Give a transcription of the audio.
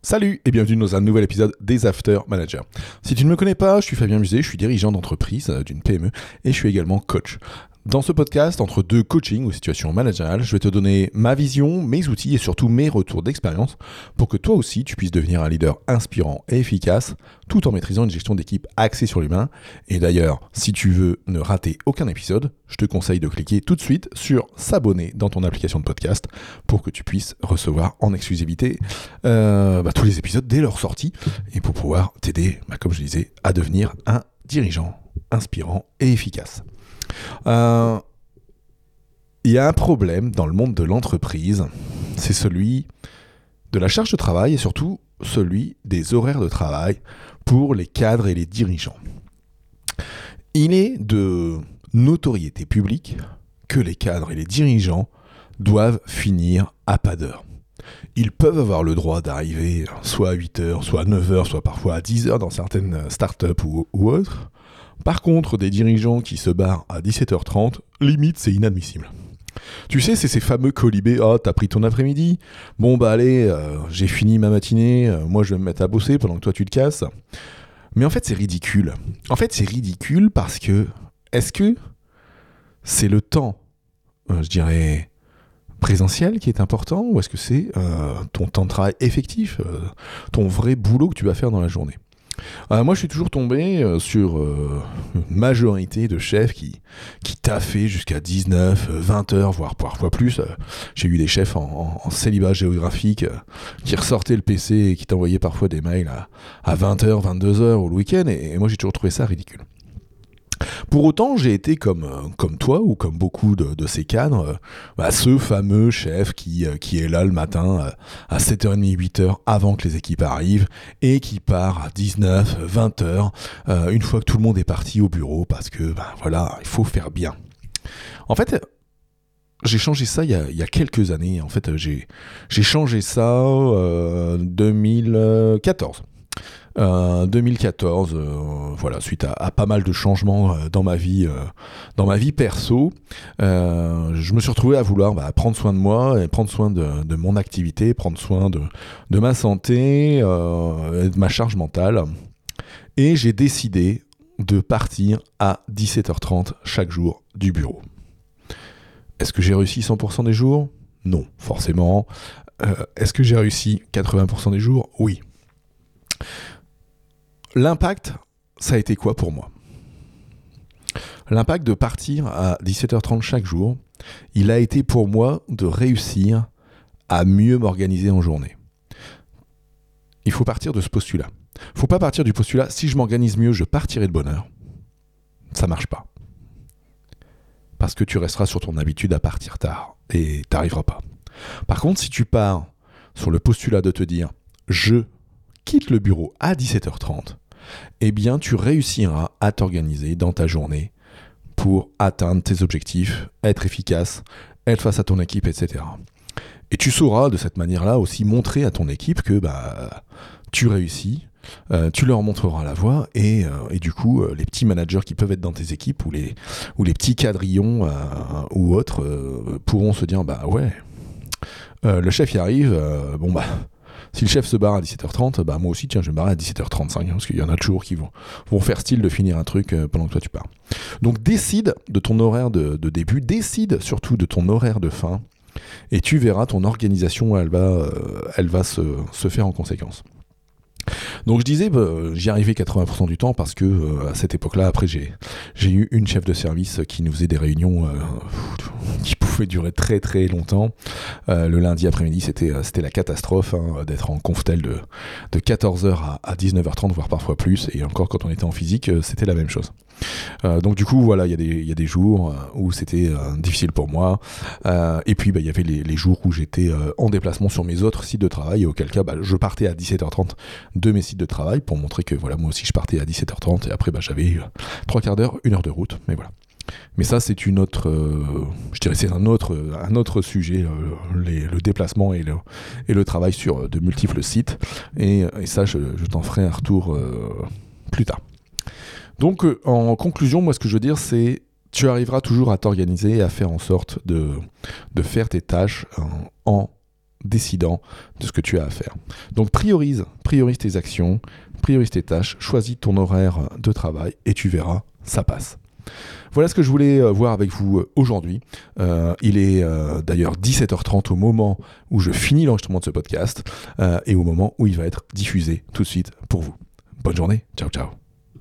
Salut et bienvenue dans un nouvel épisode des After Managers. Si tu ne me connais pas, je suis Fabien Musée, je suis dirigeant d'entreprise euh, d'une PME et je suis également coach. Dans ce podcast, entre deux coachings ou situations managériales, je vais te donner ma vision, mes outils et surtout mes retours d'expérience pour que toi aussi tu puisses devenir un leader inspirant et efficace tout en maîtrisant une gestion d'équipe axée sur l'humain. Et d'ailleurs, si tu veux ne rater aucun épisode, je te conseille de cliquer tout de suite sur s'abonner dans ton application de podcast pour que tu puisses recevoir en exclusivité euh, bah, tous les épisodes dès leur sortie et pour pouvoir t'aider, bah, comme je disais, à devenir un dirigeant inspirant et efficace. Euh, il y a un problème dans le monde de l'entreprise, c'est celui de la charge de travail et surtout celui des horaires de travail pour les cadres et les dirigeants. Il est de notoriété publique que les cadres et les dirigeants doivent finir à pas d'heure. Ils peuvent avoir le droit d'arriver soit à 8h, soit à 9h, soit parfois à 10h dans certaines startups ou, ou autres. Par contre, des dirigeants qui se barrent à 17h30, limite c'est inadmissible. Tu sais, c'est ces fameux colibés. Oh, t'as pris ton après-midi? Bon, bah allez, euh, j'ai fini ma matinée, euh, moi je vais me mettre à bosser pendant que toi tu te casses. Mais en fait, c'est ridicule. En fait, c'est ridicule parce que. Est-ce que c'est le temps, euh, je dirais, présentiel qui est important ou est-ce que c'est ton temps de travail effectif, ton vrai boulot que tu vas faire dans la journée? Euh, moi, je suis toujours tombé euh, sur euh, une majorité de chefs qui, qui taffaient jusqu'à 19, 20 heures, voire parfois plus. J'ai eu des chefs en, célibat géographique qui ressortaient le PC et qui t'envoyaient parfois des mails à, 20 h 22 heures ou le week-end. et moi, j'ai toujours trouvé ça ridicule. Pour autant, j'ai été comme, euh, comme toi ou comme beaucoup de, ces cadres, euh, bah, ce fameux chef qui, euh, qui est là le matin à 7h30, 8h avant que les équipes arrivent et qui part à 19, 20h une fois que tout le monde est parti au bureau parce que bah, voilà, il faut faire bien. En fait, j'ai changé ça y, a, il y, a, quelques années. En fait, j'ai changé ça en 2014. 2014, euh, voilà, suite à, pas mal de changements euh, dans ma vie, euh, dans ma vie perso, je me suis retrouvé à vouloir bah, prendre soin de moi prendre soin de, mon activité, prendre soin de, de ma santé, de ma charge mentale. Et j'ai décidé de partir à 17h30 chaque jour du bureau. Est-ce que j'ai réussi 100% des jours? Non, forcément. Est-ce que j'ai réussi 80% des jours? Oui. L'impact, ça a été quoi pour moi? L'impact de partir à 17h30 chaque jour, il a été pour moi de réussir à mieux m'organiser en journée. Il faut partir de ce postulat. Il faut pas partir du postulat si je m'organise mieux, je partirai de bonne heure. Ça marche pas. Parce que tu resteras sur ton habitude à partir tard et t'arriveras pas. Par contre, si tu pars sur le postulat de te dire je quitte le bureau à 17h30, eh bien tu réussiras à t'organiser dans ta journée pour atteindre tes objectifs, être efficace, être face à ton équipe, etc. Et tu sauras de cette manière-là aussi montrer à ton équipe que bah, tu réussis, euh, tu leur montreras la voie et, euh, et du coup euh, les petits managers qui peuvent être dans tes équipes ou les, ou les petits quadrillons ou autres pourront se dire bah ouais le chef y arrive bon bah si le chef se barre à 17h30, bah moi aussi, tiens, je vais me barrer à 17h35, hein, parce qu'il y en a toujours qui vont, vont faire style de finir un truc euh, pendant que toi tu pars. Donc décide de ton horaire de, début, décide surtout de ton horaire de fin, et tu verras ton organisation, elle va, euh, se, faire en conséquence. Donc je disais, bah, j'y arrivais 80% du temps parce que euh, à cette époque-là, après j'ai eu une chef de service qui nous faisait des réunions qui pouvaient durer très très longtemps. Euh, le lundi après-midi, c'était c'était la catastrophe hein, d'être en conftel de de 14h à, à 19h30 voire parfois plus. Et encore quand on était en physique, c'était la même chose. Euh, donc du coup, voilà, il y, y, a des jours euh, où c'était euh, difficile pour moi. et puis, bah, il y avait les, les, jours où j'étais en déplacement sur mes autres sites de travail, auquel cas, bah, je partais à 17h30 de mes sites de travail pour montrer que voilà, moi aussi, je partais à 17h30, et après, bah, j'avais trois quarts d'heure, une heure de route, mais voilà. Mais ça, c'est une autre, je dirais, c'est un autre, un autre sujet, les, le déplacement et le, travail sur de multiples sites. Et, ça, je, t'en ferai un retour plus tard. Donc, euh, en conclusion, moi, ce que je veux dire, c'est tu arriveras toujours à t'organiser et à faire en sorte de, faire tes tâches en décidant de ce que tu as à faire. Donc priorise, priorise tes actions, priorise tes tâches, choisis ton horaire de travail et tu verras, ça passe. Voilà ce que je voulais euh, voir avec vous euh, aujourd'hui. Euh, il est d'ailleurs 17h30 au moment où je finis l'enregistrement de ce podcast et au moment où il va être diffusé tout de suite pour vous. Bonne journée, ciao ciao.